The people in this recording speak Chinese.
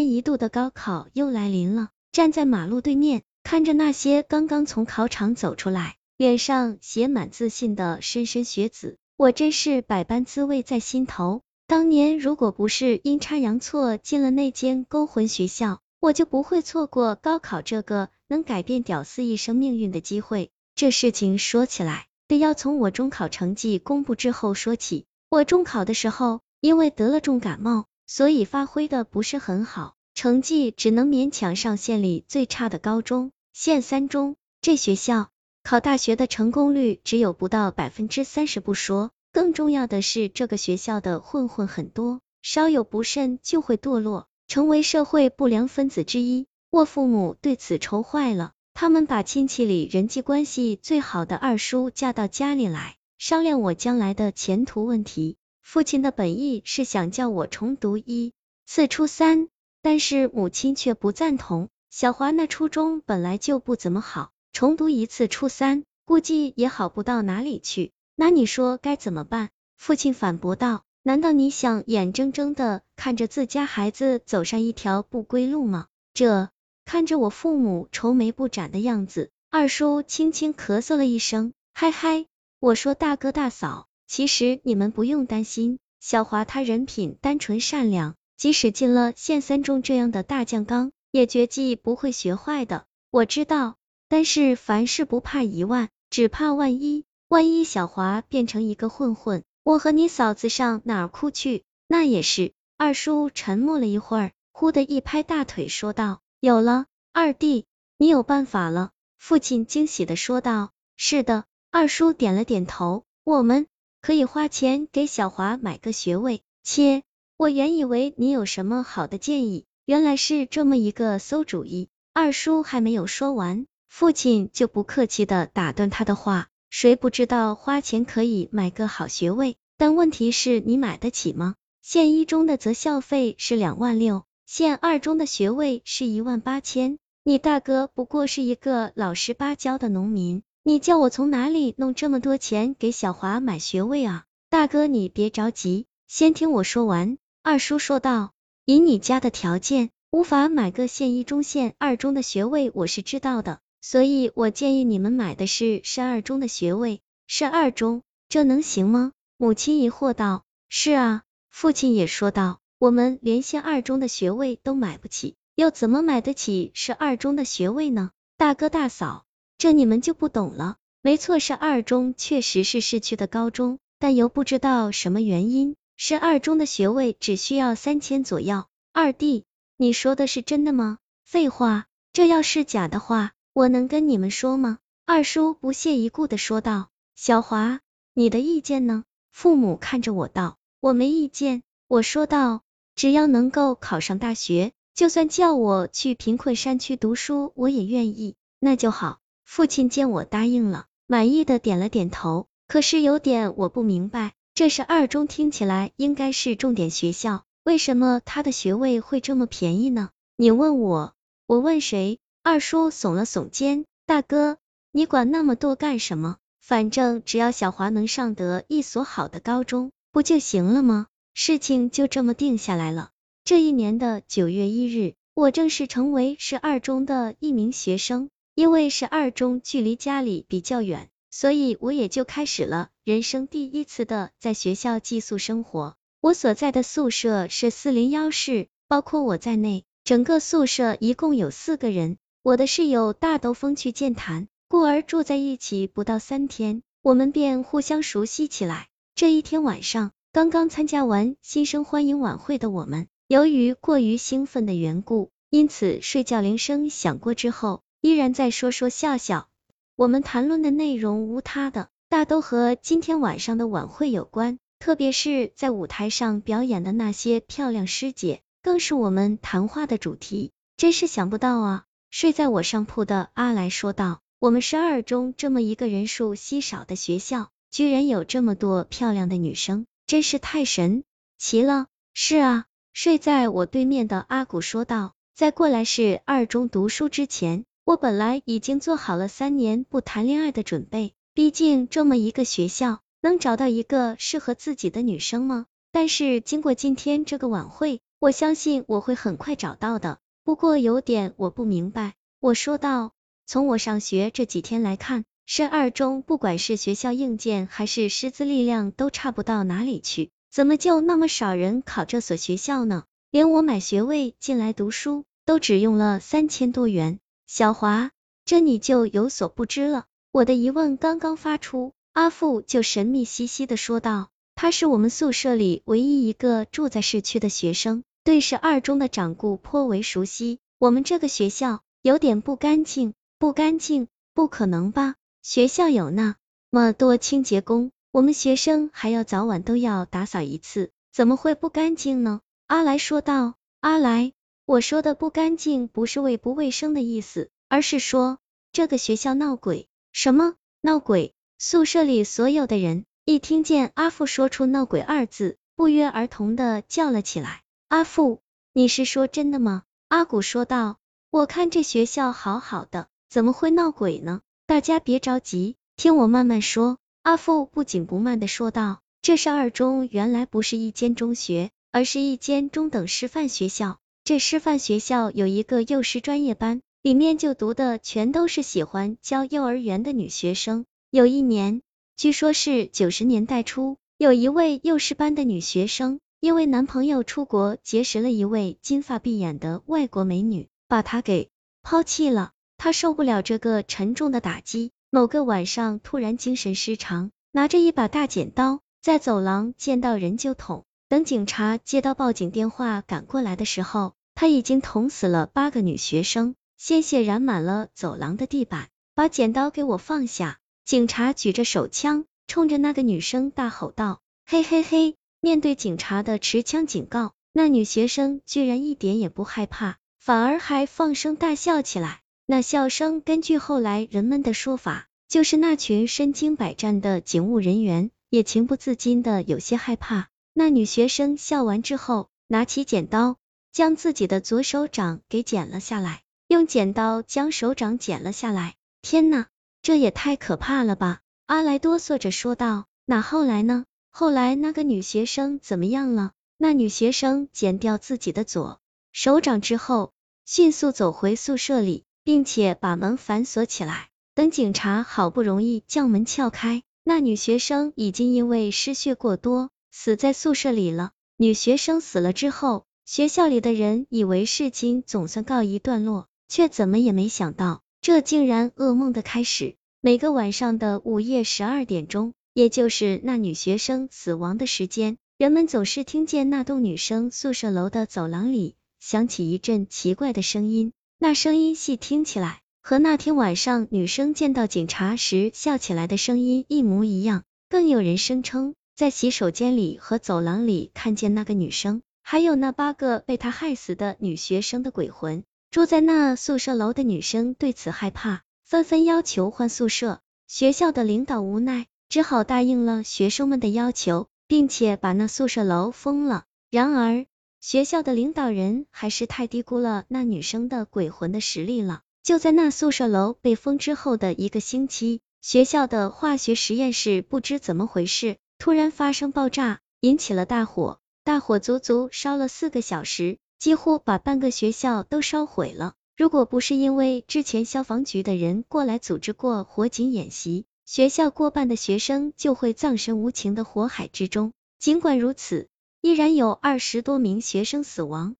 年一度的高考又来临了，站在马路对面，看着那些刚刚从考场走出来，脸上写满自信的莘莘学子，我真是百般滋味在心头。当年如果不是阴差阳错进了那间勾魂学校，我就不会错过高考这个能改变屌丝一生命运的机会。这事情说起来，得要从我中考成绩公布之后说起。我中考的时候，因为得了重感冒，所以发挥的不是很好，成绩只能勉强上县里最差的高中县三中。这学校考大学的成功率只有不到百分之三十不说，更重要的是这个学校的混混很多，稍有不慎就会堕落，成为社会不良分子之一。我父母对此愁坏了，他们把亲戚里人际关系最好的二叔叫到家里来。商量我将来的前途问题，父亲的本意是想叫我重读一次初三，但是母亲却不赞同。小华那初中本来就不怎么好，重读一次初三，估计也好不到哪里去。那你说该怎么办？父亲反驳道：难道你想眼睁睁的看着自家孩子走上一条不归路吗？这看着我父母愁眉不展的样子，二叔轻轻咳嗽了一声，嗨嗨。我说大哥大嫂，其实你们不用担心，小华他人品单纯善良，即使进了县三中这样的大酱缸，也绝技不会学坏的。我知道，但是凡事不怕一万，只怕万一，万一小华变成一个混混，我和你嫂子上哪儿哭去？那也是。二叔沉默了一会儿，忽的一拍大腿说道：“有了，二弟，你有办法了。”父亲惊喜的说道：“是的。”二叔点了点头，我们可以花钱给小华买个学位。切，我原以为你有什么好的建议，原来是这么一个馊主意。二叔还没有说完，父亲就不客气的打断他的话。谁不知道花钱可以买个好学位，但问题是你买得起吗？县一中的择校费是两万六，县二中的学位是一万八千。你大哥不过是一个老实巴交的农民。你叫我从哪里弄这么多钱给小华买学位啊？大哥，你别着急，先听我说完。二叔说道：“以你家的条件，无法买个县一中、县二中的学位，我是知道的，所以我建议你们买的是市二中的学位。市二中，这能行吗？”母亲疑惑道：“是啊。”父亲也说道：“我们连县二中的学位都买不起，又怎么买得起市二中的学位呢？”大哥大嫂。这你们就不懂了。没错，是二中确实是市区的高中，但又不知道什么原因，是二中的学位只需要三千左右。二弟，你说的是真的吗？废话，这要是假的话，我能跟你们说吗？二叔不屑一顾的说道。小华，你的意见呢？父母看着我道。我没意见，我说道，只要能够考上大学，就算叫我去贫困山区读书，我也愿意。那就好。父亲见我答应了，满意的点了点头。可是有点我不明白，这是二中，听起来应该是重点学校，为什么他的学位会这么便宜呢？你问我，我问谁？二叔耸了耸肩，大哥，你管那么多干什么？反正只要小华能上得一所好的高中，不就行了吗？事情就这么定下来了。这一年的九月一日，我正式成为市二中的一名学生。因为是二中，距离家里比较远，所以我也就开始了人生第一次的在学校寄宿生活。我所在的宿舍是四零幺室，包括我在内，整个宿舍一共有四个人。我的室友大兜风趣健谈，故而住在一起不到三天，我们便互相熟悉起来。这一天晚上，刚刚参加完新生欢迎晚会的我们，由于过于兴奋的缘故，因此睡觉铃声响过之后。依然在说说笑笑，我们谈论的内容无他的，大都和今天晚上的晚会有关，特别是在舞台上表演的那些漂亮师姐，更是我们谈话的主题。真是想不到啊！睡在我上铺的阿来说道，我们是二中这么一个人数稀少的学校，居然有这么多漂亮的女生，真是太神奇了。是啊，睡在我对面的阿古说道，在过来是二中读书之前。我本来已经做好了三年不谈恋爱的准备，毕竟这么一个学校，能找到一个适合自己的女生吗？但是经过今天这个晚会，我相信我会很快找到的。不过有点我不明白。我说道，从我上学这几天来看，深二中不管是学校硬件还是师资力量都差不到哪里去，怎么就那么少人考这所学校呢？连我买学位进来读书都只用了三千多元。小华，这你就有所不知了。我的疑问刚刚发出，阿富就神秘兮兮的说道：“他是我们宿舍里唯一一个住在市区的学生，对市二中的掌故颇为熟悉。我们这个学校有点不干净，不干净？不可能吧？学校有那么多清洁工，我们学生还要早晚都要打扫一次，怎么会不干净呢？”阿来说道：“阿来。”我说的不干净不是卫不卫生的意思，而是说这个学校闹鬼。什么闹鬼？宿舍里所有的人一听见阿富说出闹鬼二字，不约而同的叫了起来。阿富，你是说真的吗？阿古说道。我看这学校好好的，怎么会闹鬼呢？大家别着急，听我慢慢说。阿富不紧不慢的说道。这是二中原来不是一间中学，而是一间中等师范学校。这师范学校有一个幼师专业班，里面就读的全都是喜欢教幼儿园的女学生。有一年，据说是九十年代初，有一位幼师班的女学生，因为男朋友出国结识了一位金发碧眼的外国美女，把她给抛弃了。她受不了这个沉重的打击，某个晚上突然精神失常，拿着一把大剪刀，在走廊见到人就捅。等警察接到报警电话赶过来的时候，他已经捅死了八个女学生，鲜血染满了走廊的地板。把剪刀给我放下！警察举着手枪，冲着那个女生大吼道：“嘿嘿嘿！”面对警察的持枪警告，那女学生居然一点也不害怕，反而还放声大笑起来。那笑声，根据后来人们的说法，就是那群身经百战的警务人员也情不自禁的有些害怕。那女学生笑完之后，拿起剪刀，将自己的左手掌给剪了下来，用剪刀将手掌剪了下来。天呐，这也太可怕了吧！阿来哆嗦着说道。那后来呢？后来那个女学生怎么样了？那女学生剪掉自己的左手掌之后，迅速走回宿舍里，并且把门反锁起来。等警察好不容易将门撬开，那女学生已经因为失血过多。死在宿舍里了。女学生死了之后，学校里的人以为事情总算告一段落，却怎么也没想到，这竟然噩梦的开始。每个晚上的午夜十二点钟，也就是那女学生死亡的时间，人们总是听见那栋女生宿舍楼的走廊里响起一阵奇怪的声音。那声音细听起来，和那天晚上女生见到警察时笑起来的声音一模一样。更有人声称。在洗手间里和走廊里看见那个女生，还有那八个被他害死的女学生的鬼魂。住在那宿舍楼的女生对此害怕，纷纷要求换宿舍。学校的领导无奈，只好答应了学生们的要求，并且把那宿舍楼封了。然而，学校的领导人还是太低估了那女生的鬼魂的实力了。就在那宿舍楼被封之后的一个星期，学校的化学实验室不知怎么回事。突然发生爆炸，引起了大火。大火足足烧了四个小时，几乎把半个学校都烧毁了。如果不是因为之前消防局的人过来组织过火警演习，学校过半的学生就会葬身无情的火海之中。尽管如此，依然有二十多名学生死亡。